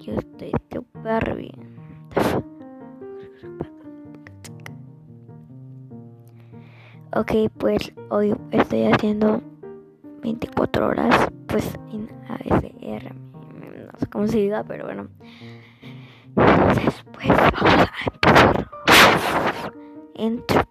yo estoy súper bien. Ok, pues hoy estoy haciendo 24 horas, pues en ASR. No sé cómo se diga, pero bueno. Entonces, pues vamos a empezar. Entro.